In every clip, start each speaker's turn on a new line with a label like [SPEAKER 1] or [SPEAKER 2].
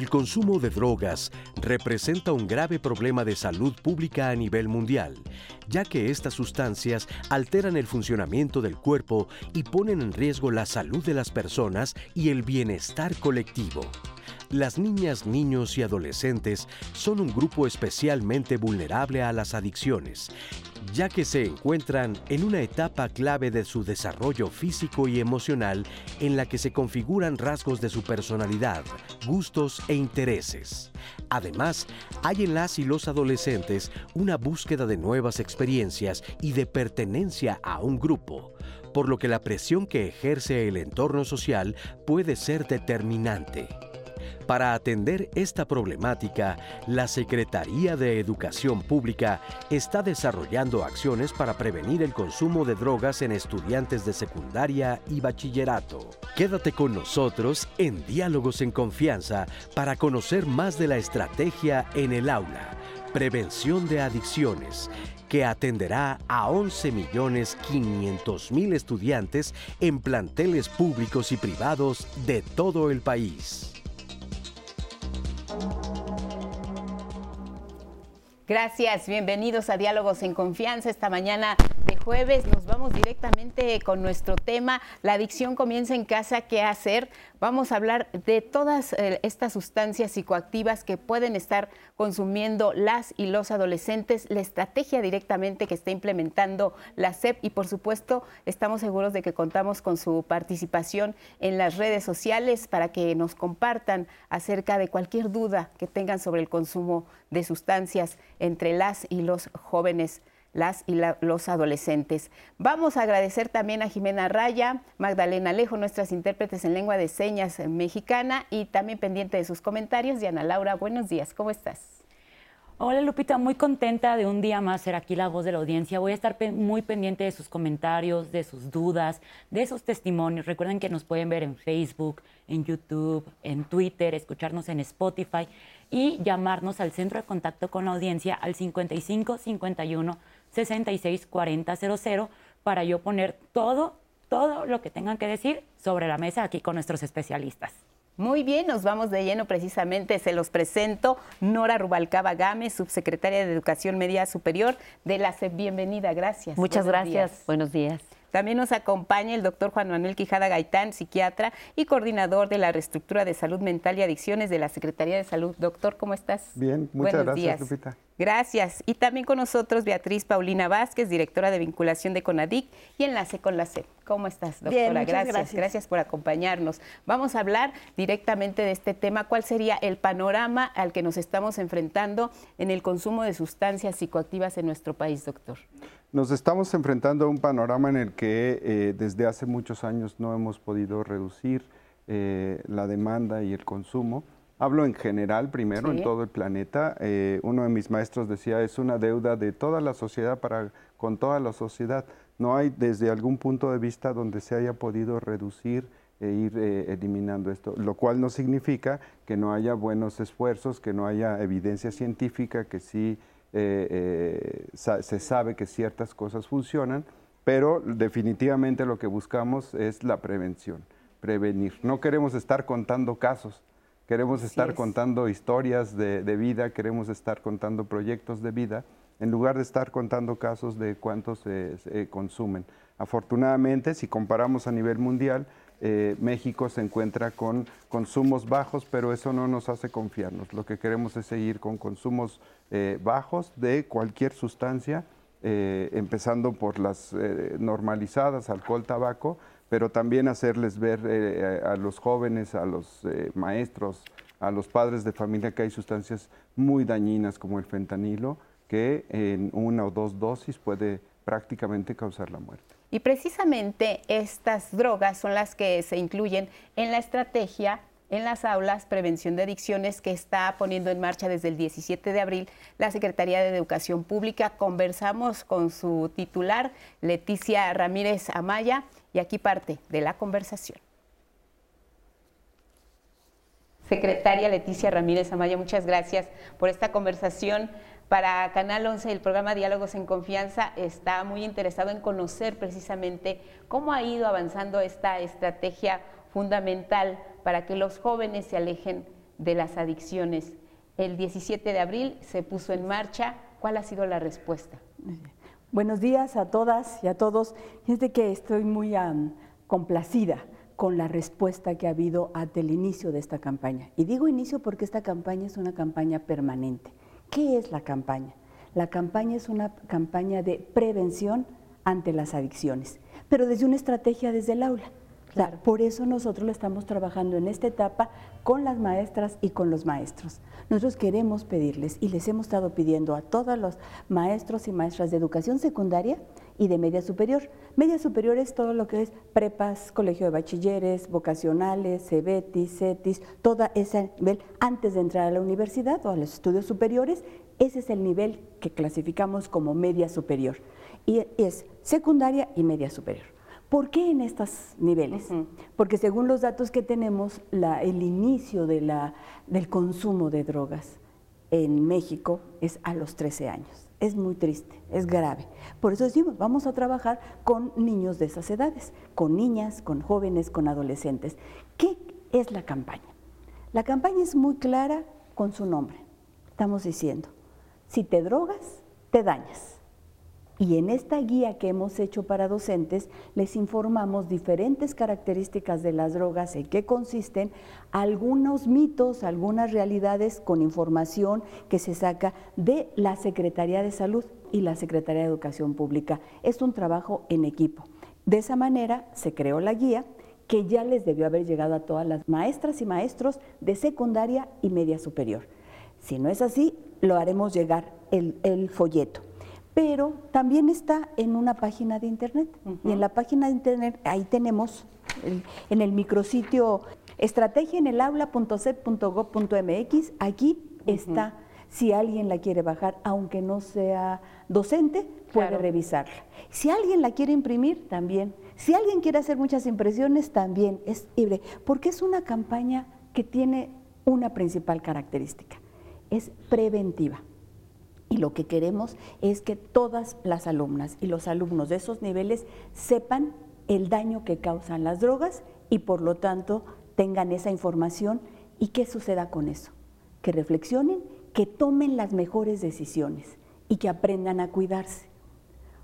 [SPEAKER 1] El consumo de drogas representa un grave problema de salud pública a nivel mundial, ya que estas sustancias alteran el funcionamiento del cuerpo y ponen en riesgo la salud de las personas y el bienestar colectivo. Las niñas, niños y adolescentes son un grupo especialmente vulnerable a las adicciones ya que se encuentran en una etapa clave de su desarrollo físico y emocional en la que se configuran rasgos de su personalidad, gustos e intereses. Además, hay en las y los adolescentes una búsqueda de nuevas experiencias y de pertenencia a un grupo, por lo que la presión que ejerce el entorno social puede ser determinante. Para atender esta problemática, la Secretaría de Educación Pública está desarrollando acciones para prevenir el consumo de drogas en estudiantes de secundaria y bachillerato. Quédate con nosotros en Diálogos en Confianza para conocer más de la estrategia en el aula, prevención de adicciones, que atenderá a 11.500.000 estudiantes en planteles públicos y privados de todo el país.
[SPEAKER 2] Gracias, bienvenidos a Diálogos en Confianza. Esta mañana de jueves. Nos vamos directamente con nuestro tema, la adicción comienza en casa, ¿qué hacer? Vamos a hablar de todas eh, estas sustancias psicoactivas que pueden estar consumiendo las y los adolescentes, la estrategia directamente que está implementando la SEP y por supuesto estamos seguros de que contamos con su participación en las redes sociales para que nos compartan acerca de cualquier duda que tengan sobre el consumo de sustancias entre las y los jóvenes las y los adolescentes. Vamos a agradecer también a Jimena Raya, Magdalena Alejo, nuestras intérpretes en lengua de señas mexicana y también pendiente de sus comentarios. Diana Laura, buenos días, ¿cómo estás?
[SPEAKER 3] Hola Lupita, muy contenta de un día más ser aquí la voz de la audiencia. Voy a estar muy pendiente de sus comentarios, de sus dudas, de sus testimonios. Recuerden que nos pueden ver en Facebook, en YouTube, en Twitter, escucharnos en Spotify y llamarnos al centro de contacto con la audiencia al 55 51 664000 para yo poner todo, todo lo que tengan que decir sobre la mesa aquí con nuestros especialistas.
[SPEAKER 2] Muy bien, nos vamos de lleno precisamente, se los presento, Nora Rubalcaba Gámez, subsecretaria de Educación Media Superior de la CEP. Bienvenida, gracias.
[SPEAKER 4] Muchas gracias, buenos días.
[SPEAKER 2] También nos acompaña el doctor Juan Manuel Quijada Gaitán, psiquiatra y coordinador de la reestructura de salud mental y adicciones de la Secretaría de Salud. Doctor, ¿cómo estás?
[SPEAKER 5] Bien, muchas gracias, Lupita.
[SPEAKER 2] Gracias. Y también con nosotros Beatriz Paulina Vázquez, directora de vinculación de CONADIC y enlace con la SEP. ¿Cómo estás, doctora?
[SPEAKER 4] Bien,
[SPEAKER 2] gracias.
[SPEAKER 4] gracias.
[SPEAKER 2] Gracias por acompañarnos. Vamos a hablar directamente de este tema. ¿Cuál sería el panorama al que nos estamos enfrentando en el consumo de sustancias psicoactivas en nuestro país, doctor?
[SPEAKER 5] Nos estamos enfrentando a un panorama en el que eh, desde hace muchos años no hemos podido reducir eh, la demanda y el consumo. Hablo en general primero, en todo el planeta. Eh, uno de mis maestros decía, es una deuda de toda la sociedad para con toda la sociedad. No hay desde algún punto de vista donde se haya podido reducir e ir eliminando esto, lo cual no significa que no haya buenos esfuerzos, que no haya evidencia científica, que sí eh, eh, se sabe que ciertas cosas funcionan, pero definitivamente lo que buscamos es la prevención, prevenir. No queremos estar contando casos, queremos estar contando historias de, vida, queremos estar contando proyectos de vida, en lugar de estar contando casos de cuántos se consumen. Afortunadamente, si comparamos a nivel mundial, eh, México se encuentra con consumos bajos, pero eso no nos hace confiarnos. Lo que queremos es seguir con consumos eh, bajos de cualquier sustancia, eh, empezando por las normalizadas, alcohol, tabaco, pero también hacerles ver a los jóvenes, a los maestros, a los padres de familia que hay sustancias muy dañinas como el fentanilo, que en una o dos dosis puede prácticamente causar la muerte.
[SPEAKER 2] Y precisamente estas drogas son las que se incluyen en la estrategia en las aulas Prevención de Adicciones que está poniendo en marcha desde el 17 de abril la Secretaría de Educación Pública. Conversamos con su titular, Leticia Ramírez Amaya, y aquí parte de la conversación. Secretaria Leticia Ramírez Amaya, muchas gracias por esta conversación. Para Canal 11, el programa Diálogos en Confianza está muy interesado en conocer precisamente cómo ha ido avanzando esta estrategia fundamental para que los jóvenes se alejen de las adicciones. El 17 de abril se puso en marcha. ¿Cuál ha sido la respuesta?
[SPEAKER 6] Buenos días a todas y a todos. Desde que estoy muy complacida con la respuesta que ha habido ante el inicio de esta campaña. Y digo inicio porque esta campaña es una campaña permanente. ¿Qué es la campaña? La campaña es una campaña de prevención ante las adicciones, pero desde una estrategia desde el aula. por eso nosotros lo estamos trabajando en esta etapa con las maestras y con los maestros. Nosotros queremos pedirles y les hemos estado pidiendo a todos los maestros y maestras de educación secundaria y de media superior. Media superior es todo lo que es prepas, colegio de bachilleres, vocacionales, CEBETIS, CETIS, toda ese nivel antes de entrar a la universidad o a los estudios superiores, ese es el nivel que clasificamos como media superior. Y es secundaria y media superior. ¿Por qué en estos niveles? Porque según los datos que tenemos, el inicio de la, del consumo de drogas en México es a los 13 años es muy triste, es grave. Por eso decimos, vamos a trabajar con niños de esas edades, con niñas, con jóvenes, con adolescentes. ¿Qué es la campaña? La campaña es muy clara con su nombre. Estamos diciendo, si te drogas, te dañas. Y en esta guía que hemos hecho para docentes les informamos diferentes características de las drogas, en qué consisten, algunos mitos, algunas realidades con información que se saca de la Secretaría de Salud y la Secretaría de Educación Pública. Es un trabajo en equipo. De esa manera se creó la guía que ya les debió haber llegado a todas las maestras y maestros de secundaria y media superior. Si no es así, lo haremos llegar el, folleto pero también está en una página de internet. Y en la página de internet, ahí tenemos en el micrositio estrategiaenelaula.cep.gov.mx, aquí está, si alguien la quiere bajar, aunque no sea docente, puede revisarla. Si alguien la quiere imprimir, también. Si alguien quiere hacer muchas impresiones, también es libre, porque es una campaña que tiene una principal característica, es preventiva. Y lo que queremos es que todas las alumnas y los alumnos de esos niveles sepan el daño que causan las drogas y por lo tanto tengan esa información y qué suceda con eso. Que reflexionen, que tomen las mejores decisiones y que aprendan a cuidarse.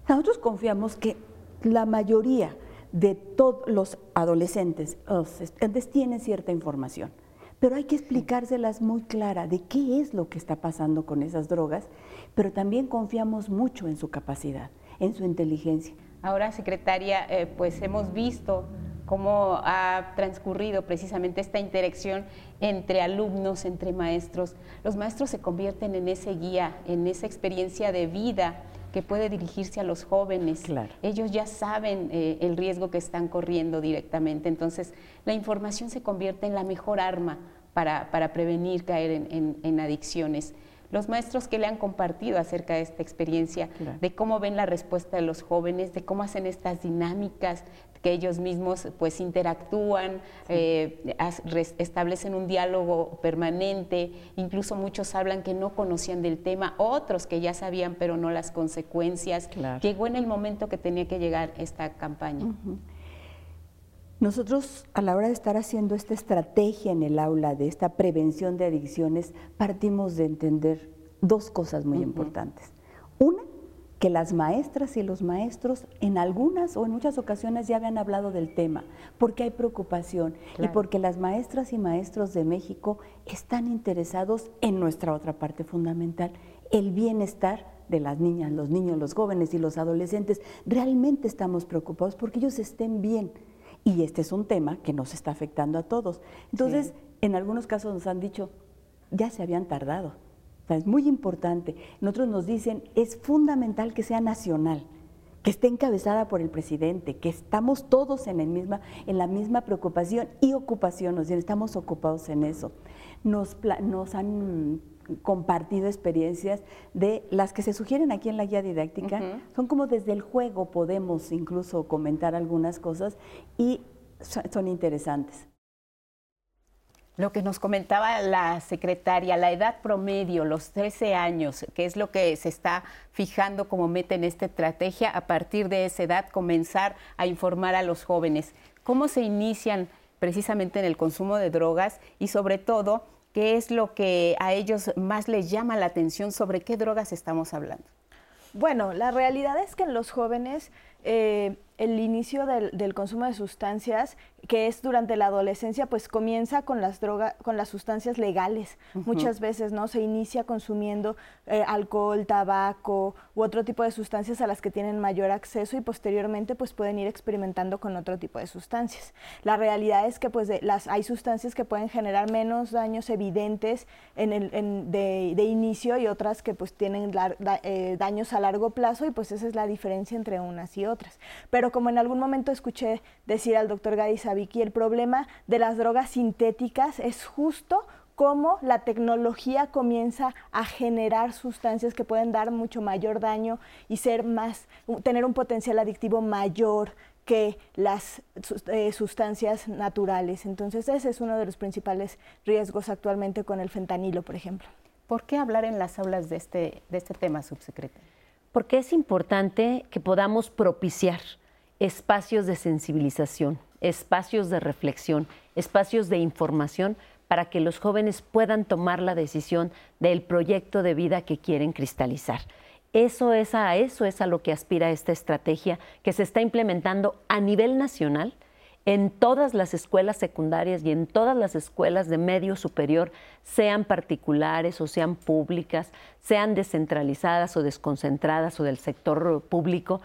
[SPEAKER 6] Nosotros confiamos que la mayoría de todos los adolescentes, los estudiantes tienen cierta información pero hay que explicárselas muy clara de qué es lo que está pasando con esas drogas, pero también confiamos mucho en su capacidad, en su inteligencia.
[SPEAKER 2] Ahora, secretaria, eh, pues hemos visto cómo ha transcurrido precisamente esta interacción entre alumnos, entre maestros. Los maestros se convierten en ese guía, en esa experiencia de vida que puede dirigirse a los jóvenes. Ellos ya saben eh, el riesgo que están corriendo directamente, entonces la información se convierte en la mejor arma para, prevenir caer en, adicciones. Los maestros que le han compartido acerca de esta experiencia, de cómo ven la respuesta de los jóvenes, de cómo hacen estas dinámicas, que ellos mismos pues interactúan, eh, establecen un diálogo permanente, incluso muchos hablan que no conocían del tema, otros que ya sabían pero no las consecuencias. Llegó en el momento que tenía que llegar esta campaña.
[SPEAKER 6] Nosotros a la hora de estar haciendo esta estrategia en el aula de esta prevención de adicciones, partimos de entender dos cosas muy importantes. Una, que las maestras y los maestros en algunas o en muchas ocasiones ya habían hablado del tema, porque hay preocupación y porque las maestras y maestros de México están interesados en nuestra otra parte fundamental, el bienestar de las niñas, los niños, los jóvenes y los adolescentes. Realmente estamos preocupados porque ellos estén bien. Y este es un tema que nos está afectando a todos. Entonces, en algunos casos nos han dicho, ya se habían tardado es muy importante. Nosotros nos dicen, es fundamental que sea nacional, que esté encabezada por el presidente, que estamos todos en, el misma, en la misma preocupación y ocupación, nos dicen, estamos ocupados en eso. Nos, nos han compartido experiencias de las que se sugieren aquí en la guía didáctica, son como desde el juego podemos incluso comentar algunas cosas y son interesantes.
[SPEAKER 2] Lo que nos comentaba la secretaria, la edad promedio, los 13 años, que es lo que se está fijando como meta en esta estrategia, a partir de esa edad comenzar a informar a los jóvenes. ¿Cómo se inician precisamente en el consumo de drogas y sobre todo qué es lo que a ellos más les llama la atención, sobre qué drogas estamos hablando.
[SPEAKER 7] Bueno, la realidad es que en los jóvenes eh, el inicio del, consumo de sustancias que es durante la adolescencia, pues comienza con las drogas, con las sustancias legales. Muchas veces, ¿no? Se inicia consumiendo eh, alcohol, tabaco u otro tipo de sustancias a las que tienen mayor acceso y posteriormente pues pueden ir experimentando con otro tipo de sustancias. La realidad es que pues las, hay sustancias que pueden generar menos daños evidentes en el, de, inicio y otras que pues tienen eh, daños a largo plazo y pues esa es la diferencia entre unas y otras. Pero como en algún momento escuché decir al doctor Gadis Vicky, el problema de las drogas sintéticas es justo cómo la tecnología comienza a generar sustancias que pueden dar mucho mayor daño y ser más, tener un potencial adictivo mayor que las eh, sustancias naturales. Entonces ese es uno de los principales riesgos actualmente con el fentanilo, por ejemplo.
[SPEAKER 2] ¿Por qué hablar en las aulas de este, de este tema, subsecretario?
[SPEAKER 4] Porque es importante que podamos propiciar espacios de sensibilización, espacios de reflexión, espacios de información para que los jóvenes puedan tomar la decisión del proyecto de vida que quieren cristalizar. Eso es a eso es a lo que aspira esta estrategia que se está implementando a nivel nacional en todas las escuelas secundarias y en todas las escuelas de medio superior, sean particulares o sean públicas, sean descentralizadas o desconcentradas o del sector público,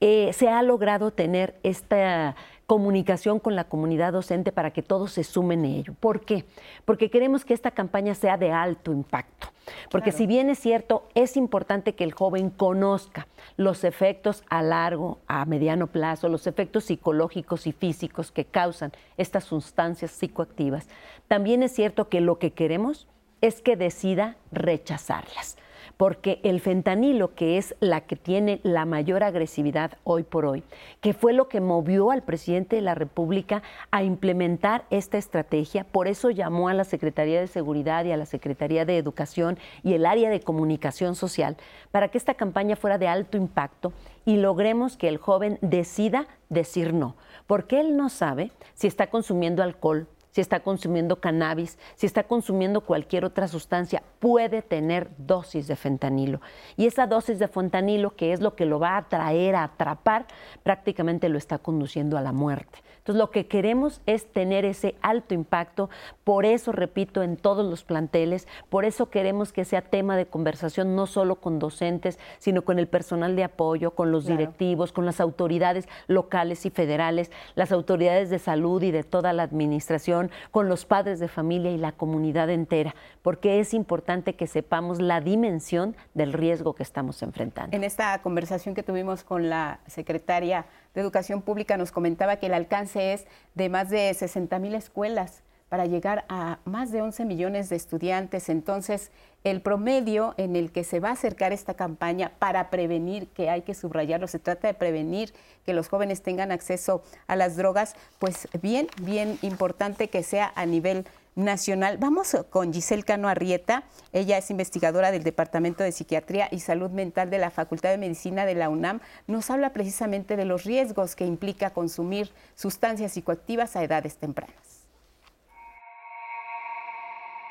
[SPEAKER 4] eh, se ha logrado tener esta comunicación con la comunidad docente para que todos se sumen a ello. ¿Por qué? Porque queremos que esta campaña sea de alto impacto. Porque si bien es cierto, es importante que el joven conozca los efectos a largo, a mediano plazo, los efectos psicológicos y físicos que causan estas sustancias psicoactivas, también es cierto que lo que queremos es que decida rechazarlas porque el fentanilo, que es la que tiene la mayor agresividad hoy por hoy, que fue lo que movió al presidente de la República a implementar esta estrategia, por eso llamó a la Secretaría de Seguridad y a la Secretaría de Educación y el área de comunicación social para que esta campaña fuera de alto impacto y logremos que el joven decida decir no, porque él no sabe si está consumiendo alcohol, si está consumiendo cannabis, si está consumiendo cualquier otra sustancia, puede tener dosis de fentanilo. Y esa dosis de fentanilo, que es lo que lo va a traer a atrapar, prácticamente lo está conduciendo a la muerte. Entonces, lo que queremos es tener ese alto impacto, por eso, repito, en todos los planteles, por eso queremos que sea tema de conversación no solo con docentes, sino con el personal de apoyo, con los directivos, con las autoridades locales y federales, las autoridades de salud y de toda la administración, con los padres de familia y la comunidad entera, porque es importante que sepamos la dimensión del riesgo que estamos enfrentando.
[SPEAKER 2] En esta conversación que tuvimos con la secretaria de Educación Pública nos comentaba que el alcance es de más de 60 mil escuelas para llegar a más de 11 millones de estudiantes. Entonces, el promedio en el que se va a acercar esta campaña para prevenir, que hay que subrayarlo, se trata de prevenir que los jóvenes tengan acceso a las drogas, pues bien, bien importante que sea a nivel nacional. Vamos con Giselle Cano Arrieta. Ella es investigadora del Departamento de Psiquiatría y Salud Mental de la Facultad de Medicina de la UNAM. Nos habla precisamente de los riesgos que implica consumir sustancias psicoactivas a edades tempranas.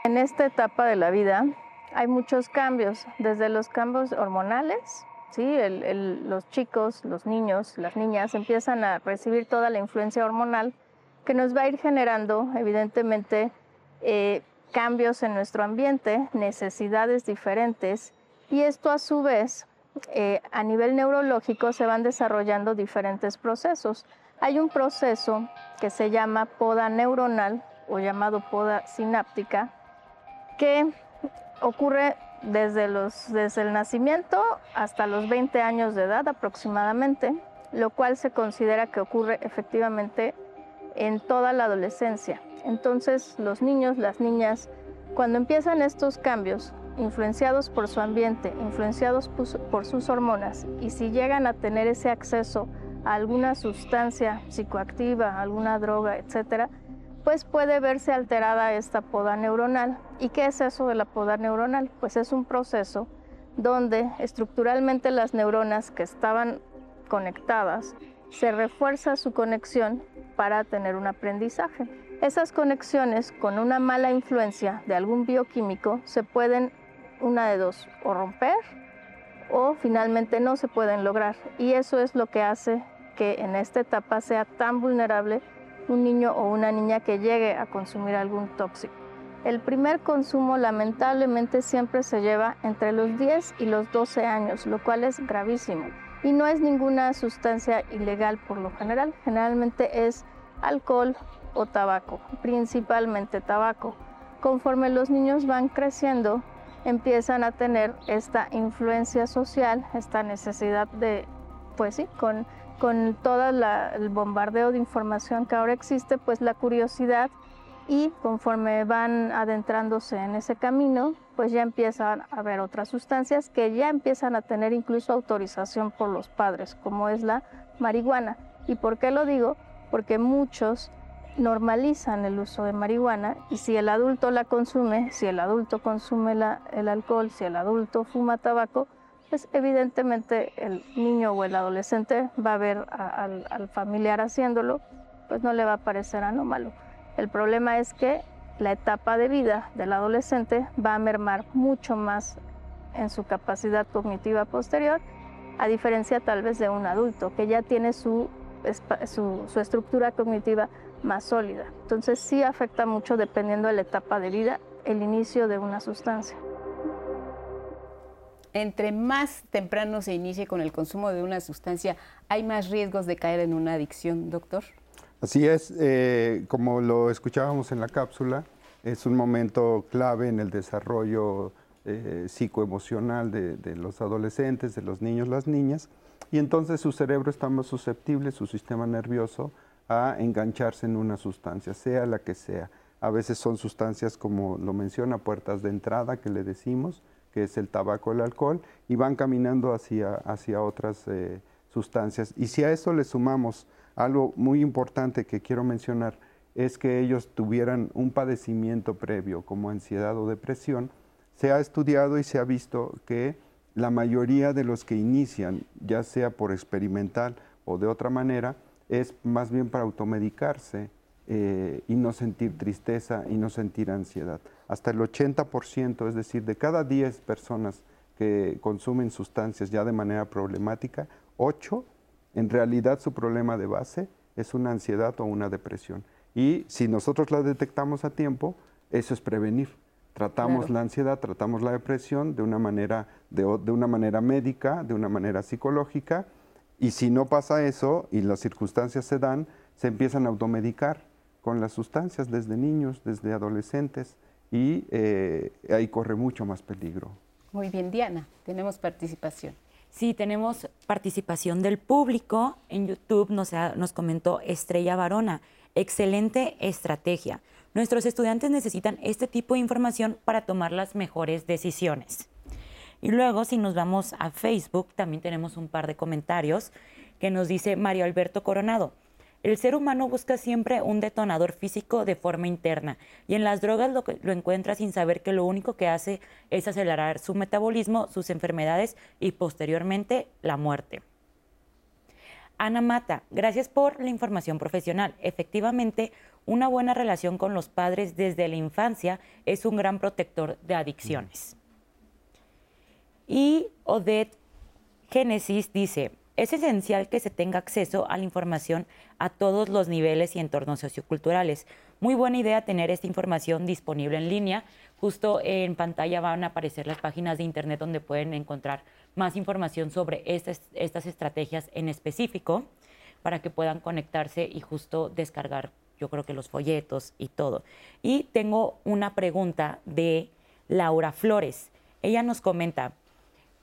[SPEAKER 8] En esta etapa de la vida hay muchos cambios, desde los cambios hormonales, ¿sí? los chicos, los niños, las niñas empiezan a recibir toda la influencia hormonal que nos va a ir generando, evidentemente, eh, cambios en nuestro ambiente, necesidades diferentes y esto a su vez eh, a nivel neurológico se van desarrollando diferentes procesos. Hay un proceso que se llama poda neuronal o llamado poda sináptica que ocurre desde, el nacimiento hasta los 20 años de edad aproximadamente, lo cual se considera que ocurre efectivamente en toda la adolescencia. Entonces los niños, las niñas, cuando empiezan estos cambios, influenciados por su ambiente, influenciados por sus hormonas, y si llegan a tener ese acceso a alguna sustancia psicoactiva, alguna droga, etcétera, pues puede verse alterada esta poda neuronal. ¿Y qué es eso de la poda neuronal? Pues es un proceso donde estructuralmente las neuronas que estaban conectadas se refuerza su conexión para tener un aprendizaje. Esas conexiones con una mala influencia de algún bioquímico se pueden, una de dos, o romper o finalmente no se pueden lograr. Y eso es lo que hace que en esta etapa sea tan vulnerable un niño o una niña que llegue a consumir algún tóxico. El primer consumo lamentablemente siempre se lleva entre los 10 y los 12 años, lo cual es gravísimo. Y no es ninguna sustancia ilegal por lo general, generalmente es alcohol o tabaco, principalmente tabaco. Conforme los niños van creciendo, empiezan a tener esta influencia social, esta necesidad de, pues sí, con, con todo el bombardeo de información que ahora existe, pues la curiosidad y conforme van adentrándose en ese camino, pues ya empiezan a ver otras sustancias que ya empiezan a tener incluso autorización por los padres, como es la marihuana. ¿Y por qué lo digo? Porque muchos normalizan el uso de marihuana y si el adulto la consume, si el adulto consume el alcohol, si el adulto fuma tabaco, pues evidentemente el niño o el adolescente va a ver al, al familiar haciéndolo, pues no le va a parecer anómalo. El problema es que la etapa de vida del adolescente va a mermar mucho más en su capacidad cognitiva posterior, a diferencia tal vez de un adulto que ya tiene su, su, su estructura cognitiva más sólida. Entonces sí afecta mucho dependiendo de la etapa de vida el inicio de una sustancia.
[SPEAKER 2] Entre más temprano se inicie con el consumo de una sustancia, ¿hay más riesgos de caer en una adicción, doctor?
[SPEAKER 5] Así es, eh, como lo escuchábamos en la cápsula, es un momento clave en el desarrollo eh, psicoemocional de, los adolescentes, de los niños, las niñas, y entonces su cerebro está más susceptible, su sistema nervioso, a engancharse en una sustancia, sea la que sea. A veces son sustancias como lo menciona, puertas de entrada que le decimos, que es el tabaco, el alcohol, y van caminando hacia, hacia otras eh, sustancias. Y si a eso le sumamos algo muy importante que quiero mencionar, es que ellos tuvieran un padecimiento previo como ansiedad o depresión, se ha estudiado y se ha visto que la mayoría de los que inician, ya sea por experimental o de otra manera, es más bien para automedicarse eh, y no sentir tristeza y no sentir ansiedad. Hasta el 80%, es decir, de cada 10 personas que consumen sustancias ya de manera problemática, 8 en realidad su problema de base es una ansiedad o una depresión. Y si nosotros la detectamos a tiempo, eso es prevenir. Tratamos la ansiedad, tratamos la depresión de una manera, de, de una manera médica, de una manera psicológica, y si no pasa eso y las circunstancias se dan, se empiezan a automedicar con las sustancias desde niños, desde adolescentes y eh, ahí corre mucho más peligro.
[SPEAKER 2] Muy bien, Diana, tenemos participación.
[SPEAKER 3] Sí, tenemos participación del público. En YouTube nos, nos comentó Estrella Varona. Excelente estrategia. Nuestros estudiantes necesitan este tipo de información para tomar las mejores decisiones. Y luego, si nos vamos a Facebook, también tenemos un par de comentarios que nos dice Mario Alberto Coronado. El ser humano busca siempre un detonador físico de forma interna y en las drogas lo, lo, encuentra sin saber que lo único que hace es acelerar su metabolismo, sus enfermedades y posteriormente la muerte. Ana Mata, gracias por la información profesional. Efectivamente, una buena relación con los padres desde la infancia es un gran protector de adicciones. Y Odette Génesis dice, es esencial que se tenga acceso a la información a todos los niveles y entornos socioculturales. Muy buena idea tener esta información disponible en línea. Justo en pantalla van a aparecer las páginas de internet donde pueden encontrar más información sobre estas, estas estrategias en específico para que puedan conectarse y justo descargar, yo creo que los folletos y todo. Y tengo una pregunta de Laura Flores. Ella nos comenta,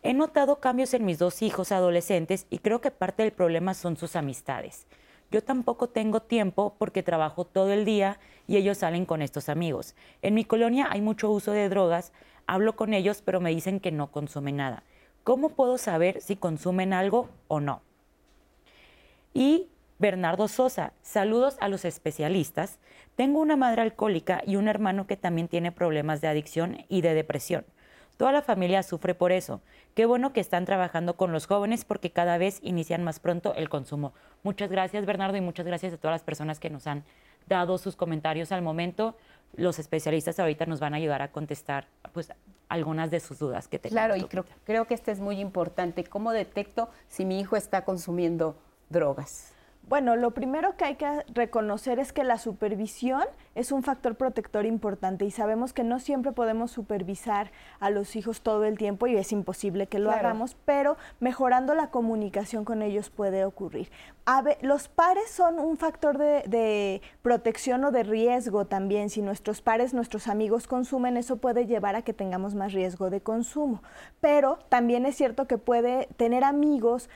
[SPEAKER 3] He notado cambios en mis dos hijos adolescentes y creo que parte del problema son sus amistades. Yo tampoco tengo tiempo porque trabajo todo el día y ellos salen con estos amigos. En mi colonia hay mucho uso de drogas, hablo con ellos pero me dicen que no consumen nada. ¿Cómo puedo saber si consumen algo o no? Y Bernardo Sosa, saludos a los especialistas. Tengo una madre alcohólica y un hermano que también tiene problemas de adicción y de depresión. Toda la familia sufre por eso. Qué bueno que están trabajando con los jóvenes porque cada vez inician más pronto el consumo. Muchas gracias, Bernardo, y muchas gracias a todas las personas que nos han dado sus comentarios al momento, los especialistas ahorita nos van a ayudar a contestar pues algunas de sus dudas que tenemos.
[SPEAKER 2] Claro, y creo, creo que este es muy importante. ¿Cómo detecto si mi hijo está consumiendo drogas?
[SPEAKER 7] Bueno, lo primero que hay que reconocer es que la supervisión es un factor protector importante y sabemos que no siempre podemos supervisar a los hijos todo el tiempo y es imposible que lo hagamos, pero mejorando la comunicación con ellos puede ocurrir. los pares son un factor de, de, protección o de riesgo también. Si nuestros pares, nuestros amigos consumen, eso puede llevar a que tengamos más riesgo de consumo. Pero también es cierto que puede tener amigos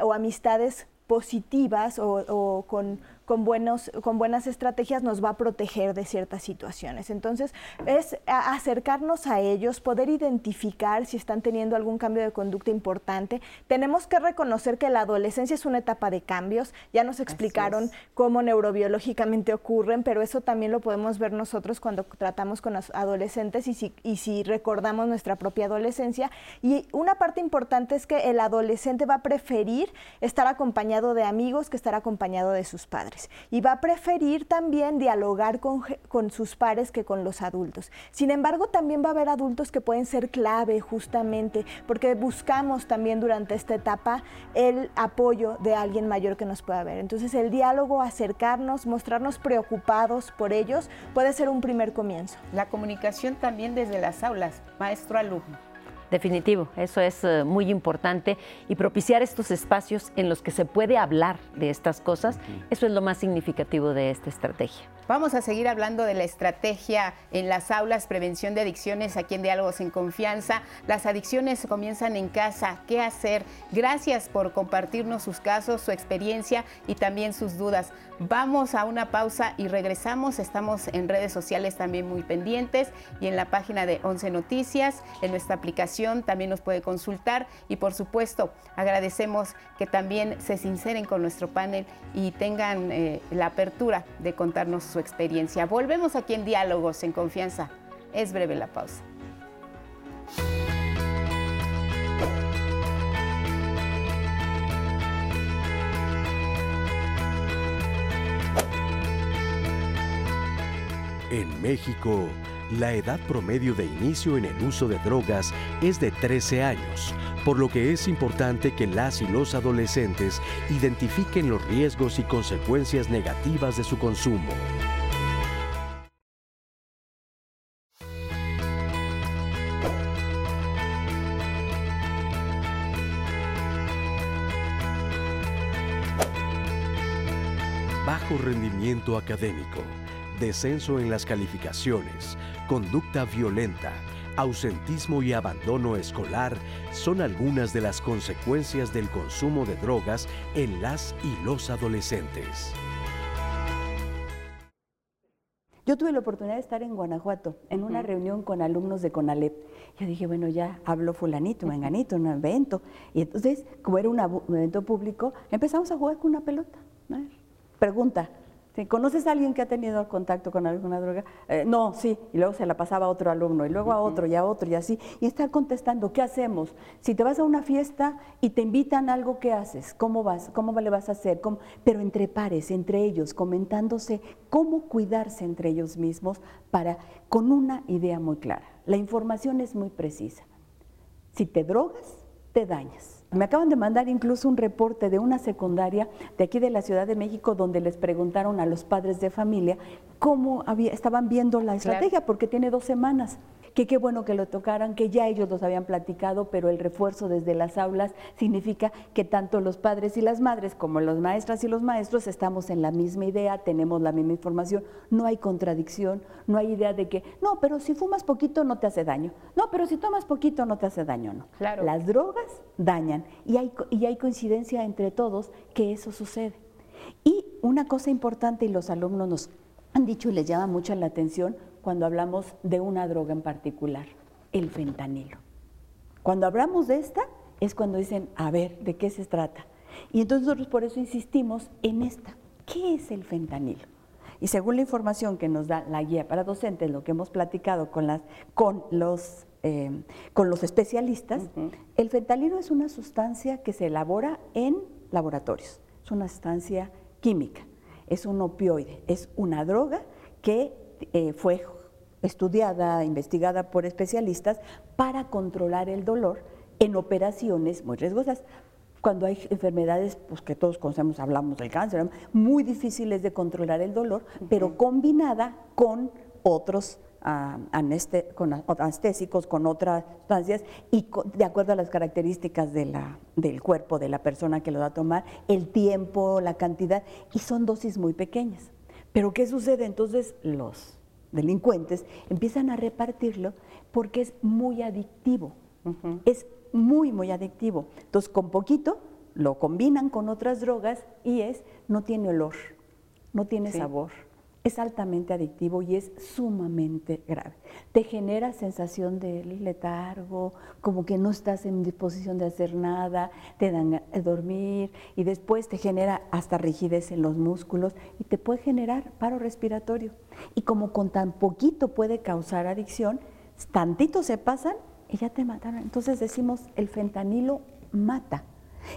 [SPEAKER 7] o amistades positivas o, con con, buenos, con buenas estrategias nos va a proteger de ciertas situaciones. Entonces, es acercarnos a ellos, poder identificar si están teniendo algún cambio de conducta importante. Tenemos que reconocer que la adolescencia es una etapa de cambios. Ya nos explicaron cómo neurobiológicamente ocurren, pero eso también lo podemos ver nosotros cuando tratamos con los adolescentes y si, y si recordamos nuestra propia adolescencia. Y una parte importante es que el adolescente va a preferir estar acompañado de amigos que estar acompañado de sus padres y va a preferir también dialogar con, con, sus pares que con los adultos. Sin embargo, también va a haber adultos que pueden ser clave justamente porque buscamos también durante esta etapa el apoyo de alguien mayor que nos pueda ver. Entonces, el diálogo, acercarnos, mostrarnos preocupados por ellos puede ser un primer comienzo.
[SPEAKER 2] La comunicación también desde las aulas, maestro-alumno.
[SPEAKER 4] Definitivo, eso es eh, muy importante y propiciar estos espacios en los que se puede hablar de estas cosas, eso es lo más significativo de esta estrategia.
[SPEAKER 2] Vamos a seguir hablando de la estrategia en las aulas, prevención de adicciones aquí en Diálogos en Confianza. Las adicciones comienzan en casa. ¿Qué hacer? Gracias por compartirnos sus casos, su experiencia y también sus dudas. Vamos a una pausa y regresamos. Estamos en redes sociales también muy pendientes y en la página de 11 Noticias, en nuestra aplicación también nos puede consultar y por supuesto agradecemos que también se sinceren con nuestro panel y tengan eh, la apertura de contarnos su experiencia. Volvemos aquí en Diálogos en Confianza. Es breve la pausa.
[SPEAKER 1] En México, la edad promedio de inicio en el uso de drogas es de 13 años, por lo que es importante que las y los adolescentes identifiquen los riesgos y consecuencias negativas de su consumo. Bajo rendimiento académico descenso en las calificaciones, conducta violenta, ausentismo y abandono escolar son algunas de las consecuencias del consumo de drogas en las y los adolescentes.
[SPEAKER 6] Yo tuve la oportunidad de estar en Guanajuato en una reunión con alumnos de CONALEP. Yo dije, bueno, ya habló fulanito, menganito, un evento. Y entonces, como era un evento público, empezamos a jugar con una pelota. Pregunta, ¿Conoces a alguien que ha tenido contacto con alguna droga? Eh, no, sí. Y luego se la pasaba a otro alumno, y luego a otro, y a otro, y así. Y estar contestando, ¿qué hacemos? Si te vas a una fiesta y te invitan a algo, ¿qué haces? ¿Cómo vas? ¿Cómo le vas a hacer? Pero entre pares, entre ellos, comentándose cómo cuidarse entre ellos mismos para, con una idea muy clara. La información es muy precisa. Si te drogas, te dañas. Me acaban de mandar incluso un reporte de una secundaria de aquí de la Ciudad de México donde les preguntaron a los padres de familia cómo había, estaban viendo la estrategia, porque tiene dos semanas que qué bueno que lo tocaran, que ya ellos los habían platicado, pero el refuerzo desde las aulas significa que tanto los padres y las madres como los maestras y los maestros estamos en la misma idea, tenemos la misma información, no hay contradicción, no hay idea de que, no, pero si fumas poquito no te hace daño, no, pero si tomas poquito no te hace daño, no.
[SPEAKER 2] Claro.
[SPEAKER 6] Las drogas dañan y hay, y hay coincidencia entre todos que eso sucede. Y una cosa importante, y los alumnos nos han dicho y les llama mucho la atención, cuando hablamos de una droga en particular, el fentanilo. Cuando hablamos de esta es cuando dicen, a ver, ¿de qué se trata? Y entonces nosotros por eso insistimos en esta. ¿Qué es el fentanilo? Y según la información que nos da la guía para docentes, lo que hemos platicado con, las, con, los, eh, con los especialistas, el fentanilo es una sustancia que se elabora en laboratorios, es una sustancia química. es un opioide, es una droga que eh, fue estudiada, investigada por especialistas para controlar el dolor en operaciones muy riesgosas. Cuando hay enfermedades, pues que todos conocemos, hablamos del cáncer, muy difíciles de controlar el dolor, pero combinada con otros con anestésicos, con otras sustancias y de acuerdo a las características de la, del cuerpo de la persona que lo va a tomar, el tiempo, la cantidad, y son dosis muy pequeñas. Pero ¿qué sucede? Entonces los delincuentes empiezan a repartirlo porque es muy adictivo, es muy, muy adictivo. Entonces con poquito lo combinan con otras drogas y es, no tiene olor, no tiene sabor es altamente adictivo y es sumamente grave. Te genera sensación de letargo, como que no estás en disposición de hacer nada, te dan a dormir y después te genera hasta rigidez en los músculos y te puede generar paro respiratorio. Y como con tan poquito puede causar adicción, tantito se pasan y ya te mataron. Entonces decimos, el fentanilo mata.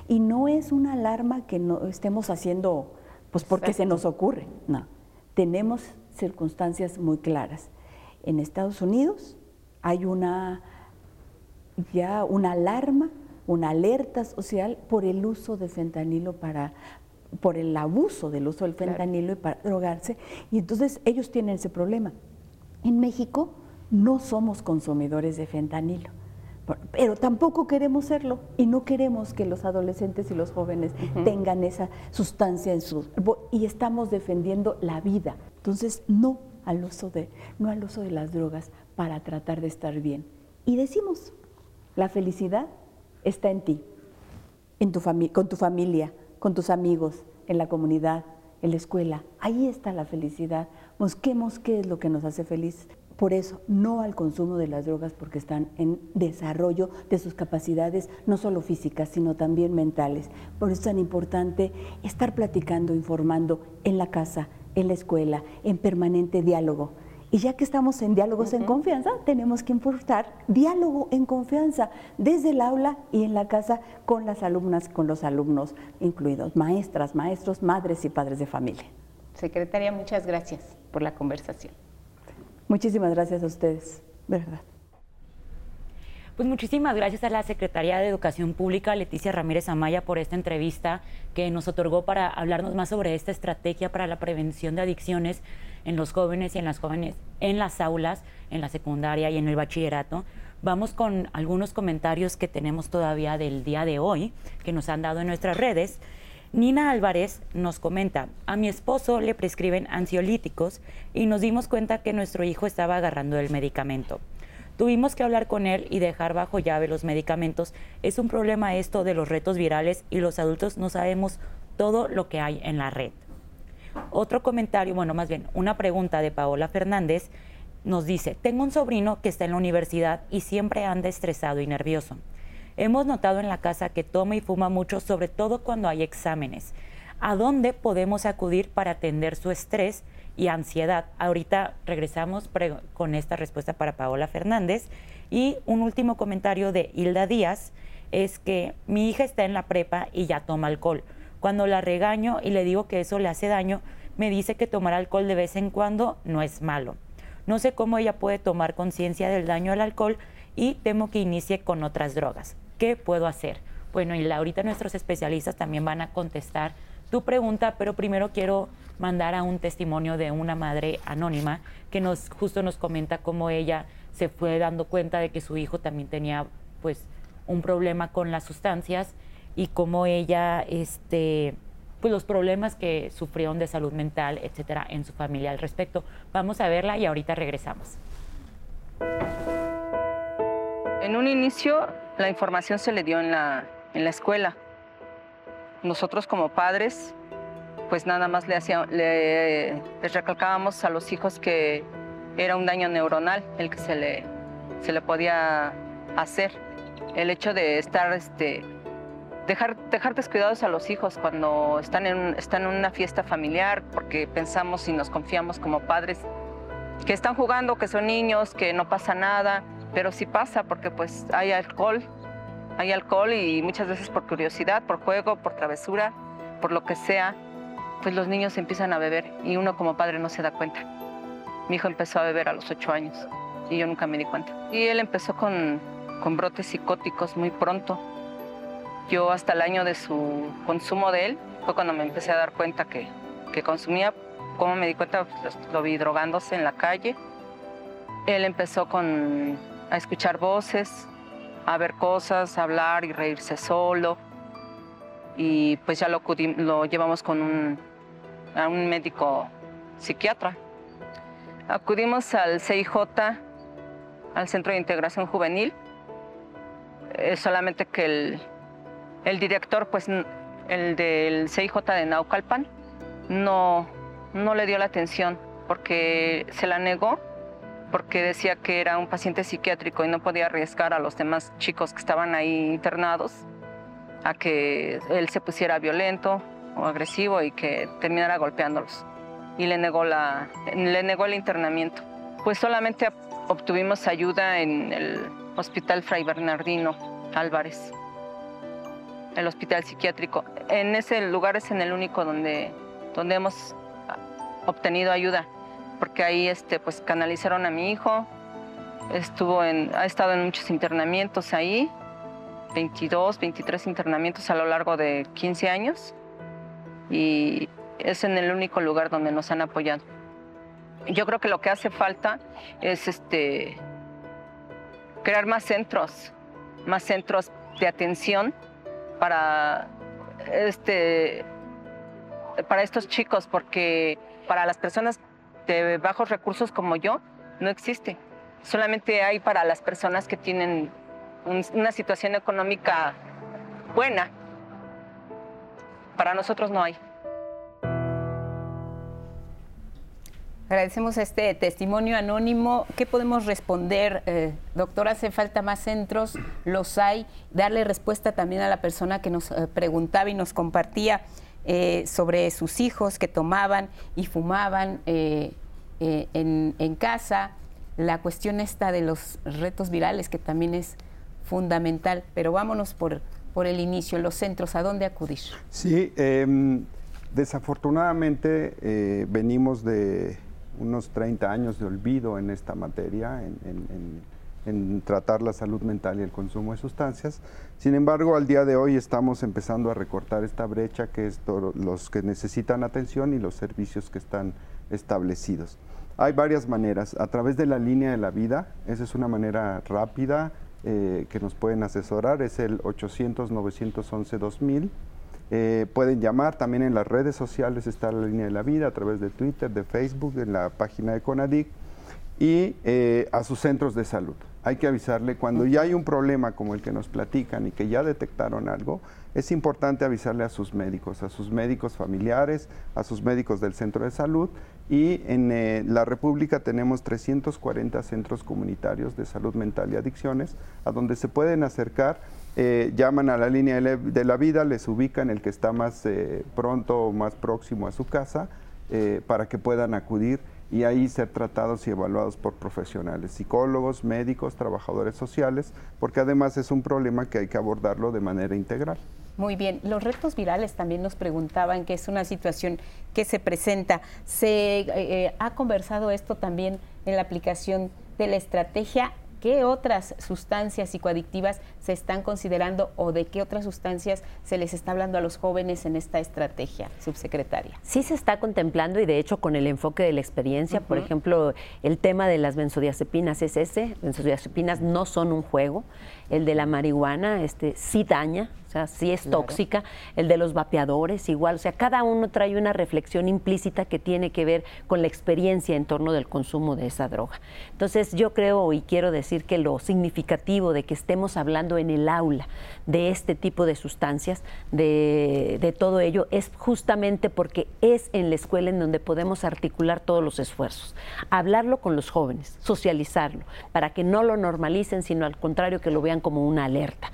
[SPEAKER 6] Y no es una alarma que no estemos haciendo pues porque se nos ocurre, no tenemos circunstancias muy claras. En Estados Unidos hay una ya una alarma, una alerta social por el uso de fentanilo para por el abuso del uso del fentanilo y para drogarse y entonces ellos tienen ese problema. En México no somos consumidores de fentanilo pero tampoco queremos serlo y no queremos que los adolescentes y los jóvenes tengan esa sustancia en su y estamos defendiendo la vida. Entonces, no al uso de no al uso de las drogas para tratar de estar bien. Y decimos, la felicidad está en ti, en tu con tu familia, con tus amigos, en la comunidad, en la escuela. Ahí está la felicidad. Busquemos qué es lo que nos hace feliz. Por eso, no al consumo de las drogas porque están en desarrollo de sus capacidades, no solo físicas, sino también mentales. Por eso es tan importante estar platicando, informando en la casa, en la escuela, en permanente diálogo. Y ya que estamos en diálogos en confianza, tenemos que importar diálogo en confianza desde el aula y en la casa con las alumnas, con los alumnos incluidos, maestras, maestros, madres y padres de familia.
[SPEAKER 2] Secretaria, muchas gracias por la conversación.
[SPEAKER 6] Muchísimas gracias a ustedes, de verdad.
[SPEAKER 3] Pues muchísimas gracias a la Secretaría de Educación Pública, Leticia Ramírez Amaya, por esta entrevista que nos otorgó para hablarnos más sobre esta estrategia para la prevención de adicciones en los jóvenes y en las jóvenes en las aulas, en la secundaria y en el bachillerato. Vamos con algunos comentarios que tenemos todavía del día de hoy, que nos han dado en nuestras redes. Nina Álvarez nos comenta, a mi esposo le prescriben ansiolíticos y nos dimos cuenta que nuestro hijo estaba agarrando el medicamento. Tuvimos que hablar con él y dejar bajo llave los medicamentos. Es un problema esto de los retos virales y los adultos no sabemos todo lo que hay en la red. Otro comentario, bueno, más bien una pregunta de Paola Fernández nos dice, tengo un sobrino que está en la universidad y siempre anda estresado y nervioso. Hemos notado en la casa que toma y fuma mucho, sobre todo cuando hay exámenes. ¿A dónde podemos acudir para atender su estrés y ansiedad? Ahorita regresamos con esta respuesta para Paola Fernández. Y un último comentario de Hilda Díaz es que mi hija está en la prepa y ya toma alcohol. Cuando la regaño y le digo que eso le hace daño, me dice que tomar alcohol de vez en cuando no es malo. No sé cómo ella puede tomar conciencia del daño al alcohol y temo que inicie con otras drogas. ¿Qué puedo hacer? Bueno, y ahorita nuestros especialistas también van a contestar tu pregunta, pero primero quiero mandar a un testimonio de una madre anónima que nos justo nos comenta cómo ella se fue dando cuenta de que su hijo también tenía pues un problema con las sustancias y cómo ella este pues los problemas que sufrieron de salud mental, etcétera, en su familia al respecto. Vamos a verla y ahorita regresamos.
[SPEAKER 9] En un inicio la información se le dio en la, en la escuela. Nosotros como padres, pues nada más le, hacíamos, le les recalcábamos a los hijos que era un daño neuronal el que se le, se le podía hacer. El hecho de estar, este, dejar, dejar descuidados a los hijos cuando están en, están en una fiesta familiar, porque pensamos y nos confiamos como padres que están jugando, que son niños, que no pasa nada pero sí pasa porque pues hay alcohol, hay alcohol y muchas veces por curiosidad, por juego, por travesura, por lo que sea, pues los niños empiezan a beber y uno como padre no se da cuenta. Mi hijo empezó a beber a los ocho años y yo nunca me di cuenta. Y él empezó con, con brotes psicóticos muy pronto. Yo hasta el año de su consumo de él fue cuando me empecé a dar cuenta que, que consumía. ¿Cómo me di cuenta? Pues, lo vi drogándose en la calle. Él empezó con, a escuchar voces, a ver cosas, hablar y reírse solo. Y pues ya lo, lo llevamos con un, a un médico psiquiatra. Acudimos al CIJ, al Centro de Integración Juvenil, solamente que el, el, director, pues el del CIJ de Naucalpan, no, no le dio la atención porque se la negó, porque decía que era un paciente psiquiátrico y no podía arriesgar a los demás chicos que estaban ahí internados a que él se pusiera violento o agresivo y que terminara golpeándolos. Y le negó, la, le negó el internamiento. Pues solamente obtuvimos ayuda en el Hospital Fray Bernardino Álvarez, el hospital psiquiátrico. En ese lugar es en el único donde, donde hemos obtenido ayuda, porque ahí este, pues, canalizaron a mi hijo, estuvo en, ha estado en muchos internamientos ahí, 22, 23 internamientos a lo largo de 15 años y es en el único lugar donde nos han apoyado. Yo creo que lo que hace falta es este, crear más centros, más centros de atención para, este, para estos chicos, porque para las personas de bajos recursos como yo no existe. Solamente hay para las personas que tienen una situación económica buena. Para nosotros no hay.
[SPEAKER 2] Agradecemos este testimonio anónimo. ¿Qué podemos responder, eh, doctor? ¿Hace falta más centros? ¿Los hay? Darle respuesta también a la persona que nos eh, preguntaba y nos compartía eh, sobre sus hijos que tomaban y fumaban en, en, casa. La cuestión esta de los retos virales, que también es fundamental. Pero vámonos por, por el inicio, los centros, ¿a dónde acudir?
[SPEAKER 5] Sí, em, desafortunadamente venimos de unos 30 años de olvido en esta materia, en, tratar la salud mental y el consumo de sustancias. Sin embargo, al día de hoy estamos empezando a recortar esta brecha que es los que necesitan atención y los servicios que están establecidos. Hay varias maneras. A través de la línea de la vida, esa es una manera rápida eh, que nos pueden asesorar, es el 800-911-2000. Eh, pueden llamar también en las redes sociales, está la línea de la vida a través de Twitter, de Facebook, en la página de Conadic y eh, a sus centros de salud. Hay que avisarle. Cuando ya hay un problema como el que nos platican y que ya detectaron algo, es importante avisarle a sus médicos, a sus médicos familiares, a sus médicos del centro de salud. Y en eh, la República tenemos 340 centros comunitarios de salud mental y adicciones a donde se pueden acercar eh, llaman a la línea de la vida, les ubican el que está más eh, pronto o más próximo a su casa para que puedan acudir y ahí ser tratados y evaluados por profesionales, psicólogos, médicos, trabajadores sociales, porque además es un problema que hay que abordarlo de manera integral.
[SPEAKER 2] Muy bien, los retos virales también nos preguntaban que es una situación que se presenta. ¿Se ha conversado esto también en la aplicación de la estrategia ¿Qué otras sustancias psicoadictivas se están considerando o de qué otras sustancias se les está hablando a los jóvenes en esta estrategia, subsecretaria?
[SPEAKER 4] Sí se está contemplando y de hecho con el enfoque de la experiencia, por ejemplo, el tema de las benzodiazepinas es ese, benzodiazepinas no son un juego, el de la marihuana este, sí daña, o sea, sí es tóxica, el de los vapeadores igual, o sea, cada uno trae una reflexión implícita que tiene que ver con la experiencia en torno del consumo de esa droga. Entonces, yo creo y quiero decir que lo significativo de que estemos hablando en el aula de este tipo de sustancias, de, de todo ello, es justamente porque es en la escuela en donde podemos articular todos los esfuerzos, hablarlo con los jóvenes, socializarlo, para que no lo normalicen, sino al contrario que lo vean como una alerta.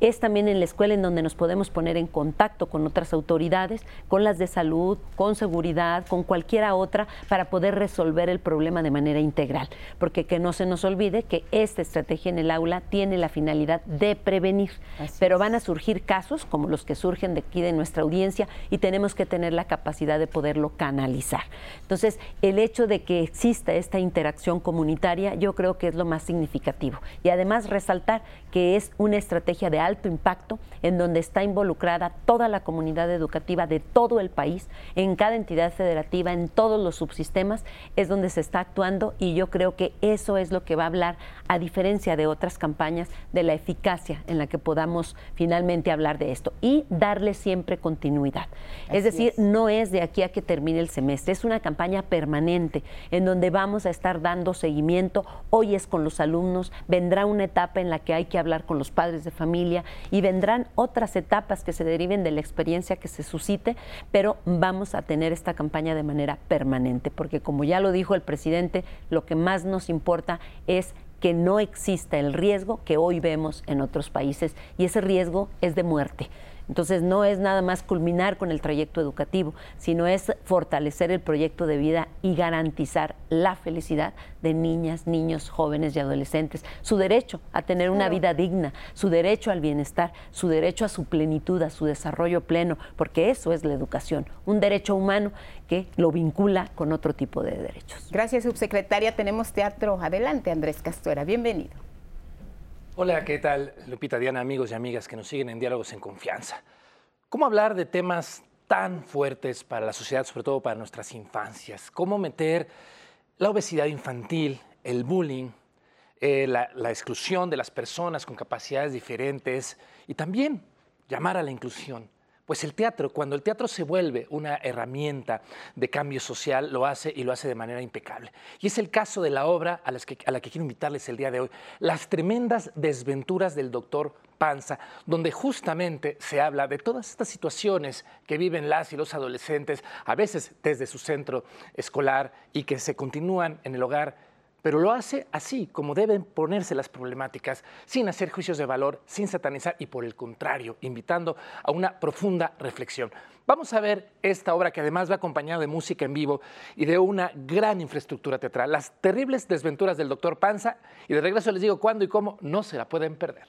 [SPEAKER 4] Es también en la escuela en donde nos podemos poner en contacto con otras autoridades, con las de salud, con seguridad, con cualquiera otra, para poder resolver el problema de manera integral. Porque que no se nos olvide que esta estrategia en el aula tiene la finalidad de prevenir, pero van a surgir casos como los que surgen de aquí de nuestra audiencia y tenemos que tener la capacidad de poderlo canalizar. Entonces, el hecho de que exista esta interacción comunitaria yo creo que es lo más significativo y además resaltar que es una estrategia de alto impacto en donde está involucrada toda la comunidad educativa de todo el país, en cada entidad federativa, en todos los subsistemas, es donde se está actuando y yo creo que eso es lo que va a hablar, a diferencia de otras campañas, de la eficacia en la que podamos finalmente hablar de esto y darle siempre continuidad. es decir, no es de aquí a que termine el semestre, es una campaña permanente en donde vamos a estar dando seguimiento. Hoy es con los alumnos, vendrá una etapa en la que hay que hablar con los padres de familia y vendrán otras etapas que se deriven de la experiencia que se suscite, pero vamos a tener esta campaña de manera permanente, porque como ya lo dijo el presidente, lo que más nos importa es que no exista el riesgo que hoy vemos en otros países y ese riesgo es de muerte. Entonces no es nada más culminar con el trayecto educativo, sino es fortalecer el proyecto de vida y garantizar la felicidad de niñas, niños, jóvenes y adolescentes, su derecho a tener una vida digna, su derecho al bienestar, su derecho a su plenitud, a su desarrollo pleno, porque eso es la educación, un derecho humano que lo vincula con otro tipo de derechos.
[SPEAKER 2] Gracias, subsecretaria. Tenemos teatro. Adelante, Andrés Castuera. Bienvenido.
[SPEAKER 10] Hola, ¿qué tal? Lupita, Diana, amigos y amigas que nos siguen en Diálogos en Confianza. ¿Cómo hablar de temas tan fuertes para la sociedad, sobre todo para nuestras infancias? ¿Cómo meter la obesidad infantil, el bullying, eh, la, la exclusión de las personas con capacidades diferentes y también llamar a la inclusión? Pues el teatro, cuando el teatro se vuelve una herramienta de cambio social, lo hace y lo hace de manera impecable. Y es el caso de la obra a, la que quiero invitarles el día de hoy, Las tremendas desventuras del doctor Panza, donde justamente se habla de todas estas situaciones que viven las y los adolescentes, a veces desde su centro escolar y que se continúan en el hogar pero lo hace así, como deben ponerse las problemáticas, sin hacer juicios de valor, sin satanizar y por el contrario, invitando a una profunda reflexión. Vamos a ver esta obra que además va acompañada de música en vivo y de una gran infraestructura teatral, Las terribles desventuras del doctor Panza, y de regreso les digo cuándo y cómo no se la pueden perder.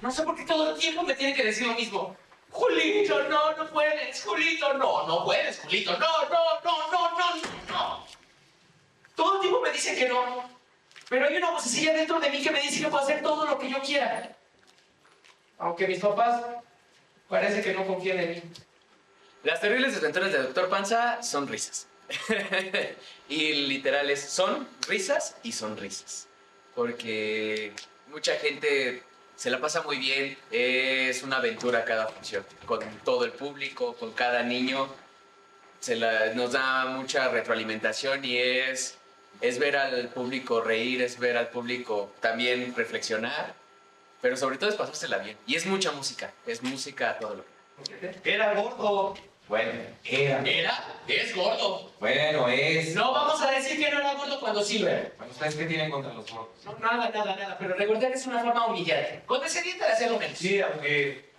[SPEAKER 11] No sé por qué todo el tiempo me tienen que decir lo mismo. Julito, no, no puedes, Julito, no, no puedes, Julito, no, no, no, no, no, no. Todo el tiempo me dicen que no, pero hay una vocecilla dentro de mí que me dice que puedo hacer todo lo que yo quiera. Aunque mis papás parece que no confían en mí.
[SPEAKER 12] Las terribles desventuras de Doctor Panza son risas. y literales son risas y sonrisas. Porque mucha gente se la pasa muy bien, es una aventura cada función, con todo el público, con cada niño, se nos da mucha retroalimentación y es, es ver al público reír, es ver al público también reflexionar, pero sobre todo es pasársela bien. Y es mucha música, es música todo lo
[SPEAKER 11] que... Era gordo.
[SPEAKER 12] Bueno, era.
[SPEAKER 11] Era, es gordo.
[SPEAKER 12] Bueno, es.
[SPEAKER 11] No vamos a decir que no era gordo cuando sirve.
[SPEAKER 12] Bueno, ¿ustedes qué tienen contra los gordos?
[SPEAKER 11] No, nada, nada, nada. Pero recordar es una forma humillante. Condescendiente de hacerlo menos.
[SPEAKER 12] Sí, aunque.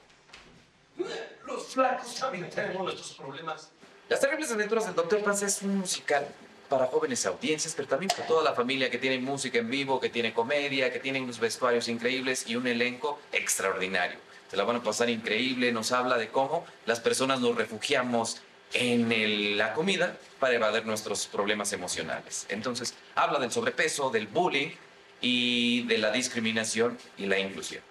[SPEAKER 11] Los flacos también tenemos nuestros problemas.
[SPEAKER 12] Las terribles aventuras del Dr. Paz es un musical para jóvenes audiencias, pero también para toda la familia que tiene música en vivo, que tiene comedia, que tiene unos vestuarios increíbles y un elenco extraordinario se la van a pasar increíble, nos habla de cómo las personas nos refugiamos en la comida para evadir nuestros problemas emocionales. Entonces, habla del sobrepeso, del bullying y de la discriminación y la inclusión.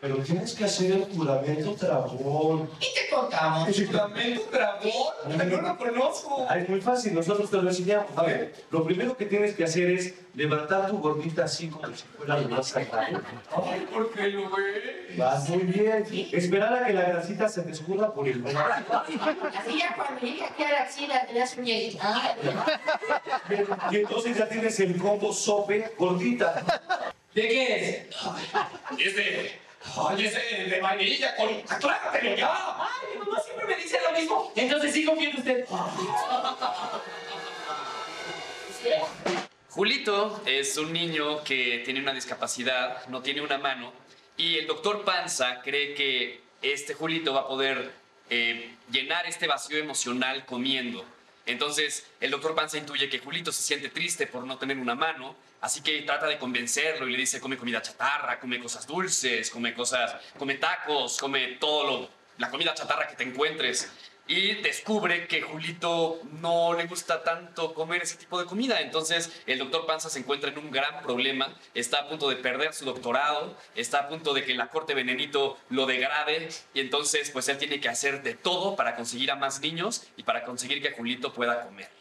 [SPEAKER 11] Pero tienes que hacer el juramento dragón.
[SPEAKER 13] ¿Y te contamos?
[SPEAKER 11] ¿El juramento dragón? No lo conozco.
[SPEAKER 14] Ah, es muy fácil, nosotros te lo enseñamos. A ver, lo primero que tienes que hacer es levantar tu gordita así como si fuera lo más sagrado.
[SPEAKER 11] Ay, ¿por qué lo ves?
[SPEAKER 14] Vas muy bien. Esperar a que la grasita se te escurra por el
[SPEAKER 13] Así ya cuando llegue aquí a la axila te das un
[SPEAKER 14] Y entonces ya tienes el combo sope gordita.
[SPEAKER 11] ¿De qué es? Es de Ay, ese de vainilla con... ¡Trágatelo ya! Ay, mi mamá siempre me dice lo mismo. Entonces sí confío en usted.
[SPEAKER 12] Julito es un niño que tiene una discapacidad, no tiene una mano, y el doctor Panza cree que este Julito va a poder
[SPEAKER 15] eh, llenar este vacío emocional comiendo. Entonces, el doctor Panza intuye que Julito se siente triste por no tener una mano, así que trata de convencerlo y le dice, come comida chatarra, come cosas dulces, come cosas, come tacos, come todo lo, la comida chatarra que te encuentres y descubre que Julito no le gusta tanto comer ese tipo de comida. Entonces el doctor Panza se encuentra en un gran problema, está a punto de perder su doctorado, está a punto de que la corte venenito lo degrade y entonces pues él tiene que hacer de todo para conseguir a más niños y para conseguir que Julito pueda comer.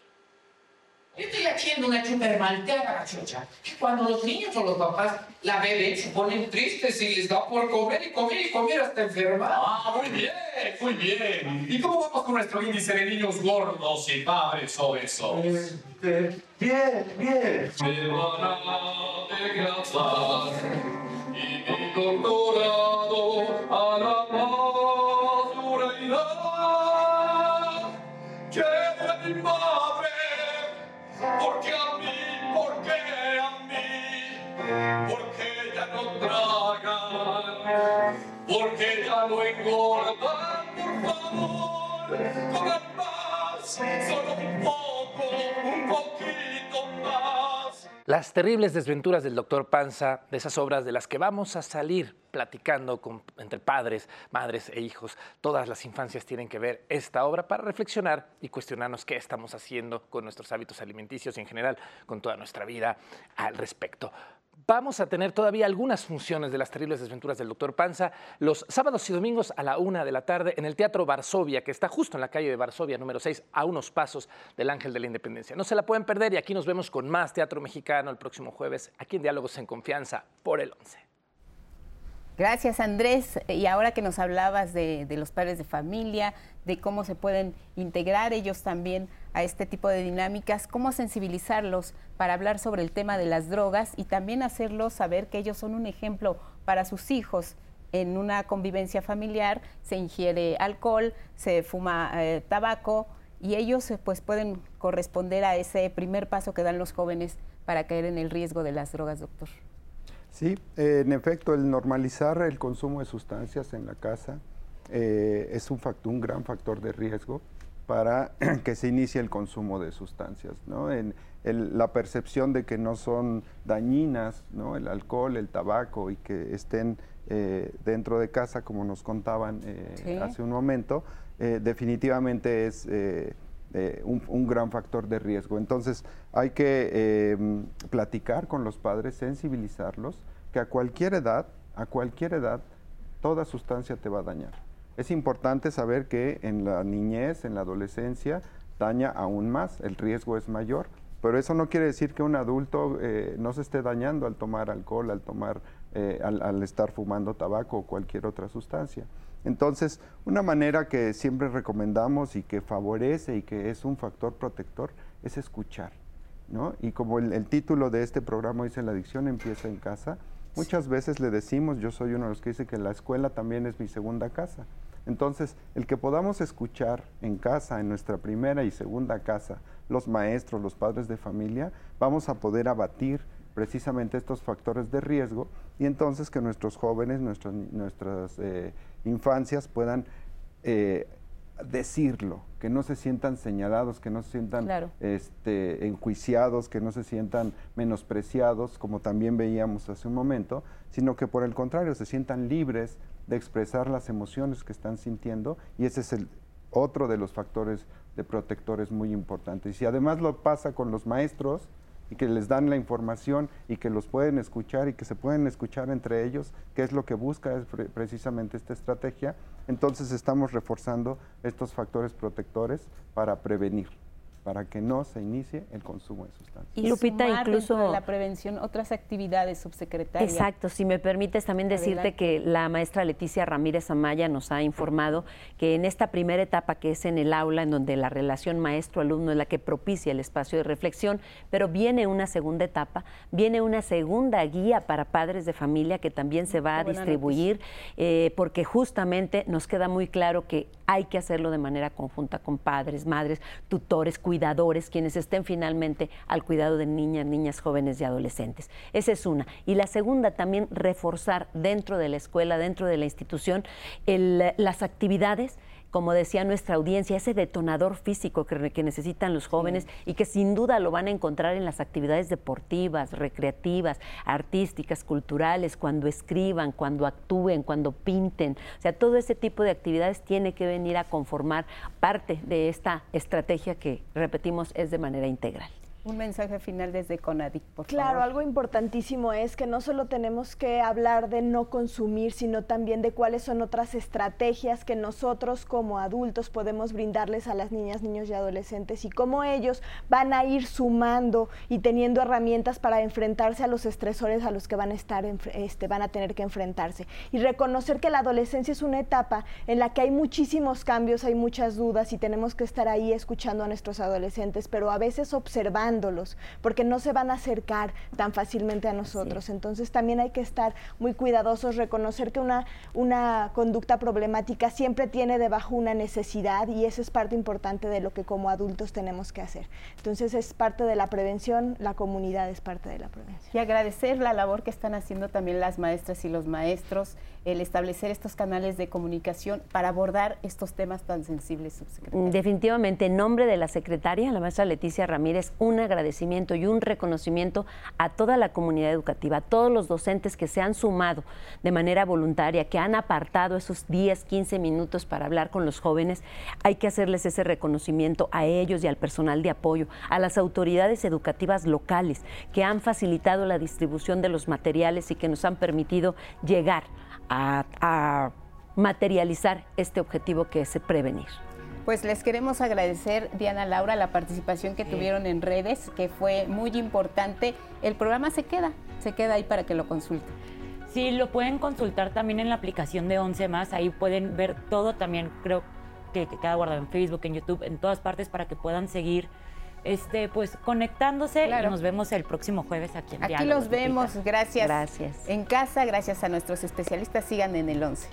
[SPEAKER 11] Estoy haciendo una super malteada gachocha, que cuando los niños o los papás la beben se ponen tristes y les da por comer y comer y comer hasta enfermar.
[SPEAKER 14] Ah, muy bien, muy bien. ¿Y cómo vamos con nuestro índice de niños gordos y padres obesos?
[SPEAKER 11] Este, bien, bien.
[SPEAKER 14] Me van a desgraciar y mi doctorado a la basura irá. Madre ¿Por qué a mí? ¿Por qué a mí? ¿Por qué ya no tragan? ¿Por qué ya no engordan? Por favor, coman más, solo un poco, un poquito más.
[SPEAKER 10] Las terribles desventuras del doctor Panza, de esas obras de las que vamos a salir platicando con, entre padres, madres e hijos. Todas las infancias tienen que ver esta obra para reflexionar y cuestionarnos qué estamos haciendo con nuestros hábitos alimenticios y en general con toda nuestra vida al respecto. Vamos a tener todavía algunas funciones de las terribles desventuras del doctor Panza los sábados y domingos a la una de la tarde en el Teatro Varsovia, que está justo en la calle de Varsovia, número 6, a unos pasos del Ángel de la Independencia. No se la pueden perder y aquí nos vemos con más teatro mexicano el próximo jueves, aquí en Diálogos en Confianza por el 11.
[SPEAKER 2] Gracias Andrés. Y ahora que nos hablabas de, de, los padres de familia, de cómo se pueden integrar ellos también a este tipo de dinámicas, cómo sensibilizarlos para hablar sobre el tema de las drogas y también hacerlos saber que ellos son un ejemplo para sus hijos. En una convivencia familiar se ingiere alcohol, se fuma eh, tabaco y ellos pues pueden corresponder a ese primer paso que dan los jóvenes para caer en el riesgo de las drogas, doctor.
[SPEAKER 5] Sí, eh, en efecto, el normalizar el consumo de sustancias en la casa eh, es un, factor, un gran factor de riesgo para que se inicie el consumo de sustancias. ¿no? En el, la percepción de que no son dañinas, ¿no? el alcohol, el tabaco y que estén eh, dentro de casa, como nos contaban eh, ¿Sí? hace un momento, eh, definitivamente es un, un, gran factor de riesgo. Entonces hay que em, platicar con los padres, sensibilizarlos, que a cualquier edad, a cualquier edad, toda sustancia te va a dañar. Es importante saber que en la niñez, en la adolescencia, daña aún más, el riesgo es mayor, pero eso no quiere decir que un adulto eh, no se esté dañando al tomar alcohol, al tomar, eh, al, al, estar fumando tabaco o cualquier otra sustancia. Entonces, una manera que siempre recomendamos y que favorece y que es un factor protector es escuchar, ¿no? Y como el, el título de este programa dice, la adicción empieza en casa, muchas veces le decimos, yo soy uno de los que dice que la escuela también es mi segunda casa. Entonces, el que podamos escuchar en casa, en nuestra primera y segunda casa, los maestros, los padres de familia, vamos a poder abatir precisamente estos factores de riesgo y entonces que nuestros jóvenes, nuestras, nuestras eh, infancias puedan eh, decirlo, que no se sientan señalados, que no se sientan claro. este, enjuiciados, que no se sientan menospreciados, como también veíamos hace un momento, sino que por el contrario se sientan libres de expresar las emociones que están sintiendo y ese es el otro de los factores de protectores muy importantes. Y si además lo pasa con los maestros y que les dan la información y que los pueden escuchar y que se pueden escuchar entre ellos, que es lo que busca precisamente esta estrategia, entonces estamos reforzando estos factores protectores para prevenir para que no se inicie el consumo de sustancias.
[SPEAKER 2] Y Lupita, incluso de la prevención, otras actividades, subsecretaria.
[SPEAKER 4] Exacto, si me permites también decirte Adelante. que la maestra Leticia Ramírez Amaya nos ha informado que en esta primera etapa, que es en el aula, en donde la relación maestro-alumno es la que propicia el espacio de reflexión, pero viene una segunda etapa, viene una segunda guía para padres de familia que también se va a distribuir, eh, porque justamente nos queda muy claro que hay que hacerlo de manera conjunta con padres, madres, tutores, cuidadores, quienes estén finalmente al cuidado de niñas, niñas, jóvenes y adolescentes. Esa es una. Y la segunda, también reforzar dentro de la escuela, dentro de la institución, el, las actividades como decía nuestra audiencia, ese detonador físico que, que necesitan los jóvenes y que sin duda lo van a encontrar en las actividades deportivas, recreativas, artísticas, culturales, cuando escriban, cuando actúen, cuando pinten. O sea, todo ese tipo de actividades tiene que venir a conformar parte de esta estrategia que, repetimos, es de manera integral.
[SPEAKER 2] Un mensaje final desde Conadic, por
[SPEAKER 7] claro,
[SPEAKER 2] favor.
[SPEAKER 7] algo importantísimo es que no solo tenemos que hablar de no consumir, sino también de cuáles son otras estrategias que nosotros como adultos podemos brindarles a las niñas, niños y adolescentes y cómo ellos van a ir sumando y teniendo herramientas para enfrentarse a los estresores a los que van a estar este, van a tener que enfrentarse y reconocer que la adolescencia es una etapa en la que hay muchísimos cambios, hay muchas dudas y tenemos que estar ahí escuchando a nuestros adolescentes, pero a veces observando porque no se van a acercar tan fácilmente a nosotros. Entonces también hay que estar muy cuidadosos, reconocer que una, una conducta problemática siempre tiene debajo una necesidad y eso es parte importante de lo que como adultos tenemos que hacer. Entonces es parte de la prevención, la comunidad es parte de la prevención.
[SPEAKER 2] Y agradecer la labor que están haciendo también las maestras y los maestros, el establecer estos canales de comunicación para abordar estos temas tan sensibles, subsecretaria.
[SPEAKER 4] Definitivamente, en nombre de la secretaria, la maestra Leticia Ramírez, un agradecimiento y un reconocimiento a toda la comunidad educativa, a todos los docentes que se han sumado de manera voluntaria, que han apartado esos 10, 15 minutos para hablar con los jóvenes. Hay que hacerles ese reconocimiento a ellos y al personal de apoyo, a las autoridades educativas locales que han facilitado la distribución de los materiales y que nos han permitido llegar a, materializar este objetivo que es prevenir.
[SPEAKER 2] Pues les queremos agradecer, Diana Laura, la participación que tuvieron en redes, que fue muy importante. El programa se queda, se queda ahí para que lo consulten.
[SPEAKER 3] Sí, lo pueden consultar también en la aplicación de 11 más, ahí pueden ver todo también, creo que, queda guardado en Facebook, en YouTube, en todas partes para que puedan seguir este, pues conectándose y nos vemos el próximo jueves aquí en
[SPEAKER 2] Aquí los vemos, gracias.
[SPEAKER 4] Gracias.
[SPEAKER 2] En casa, gracias a nuestros especialistas, sigan en el 11.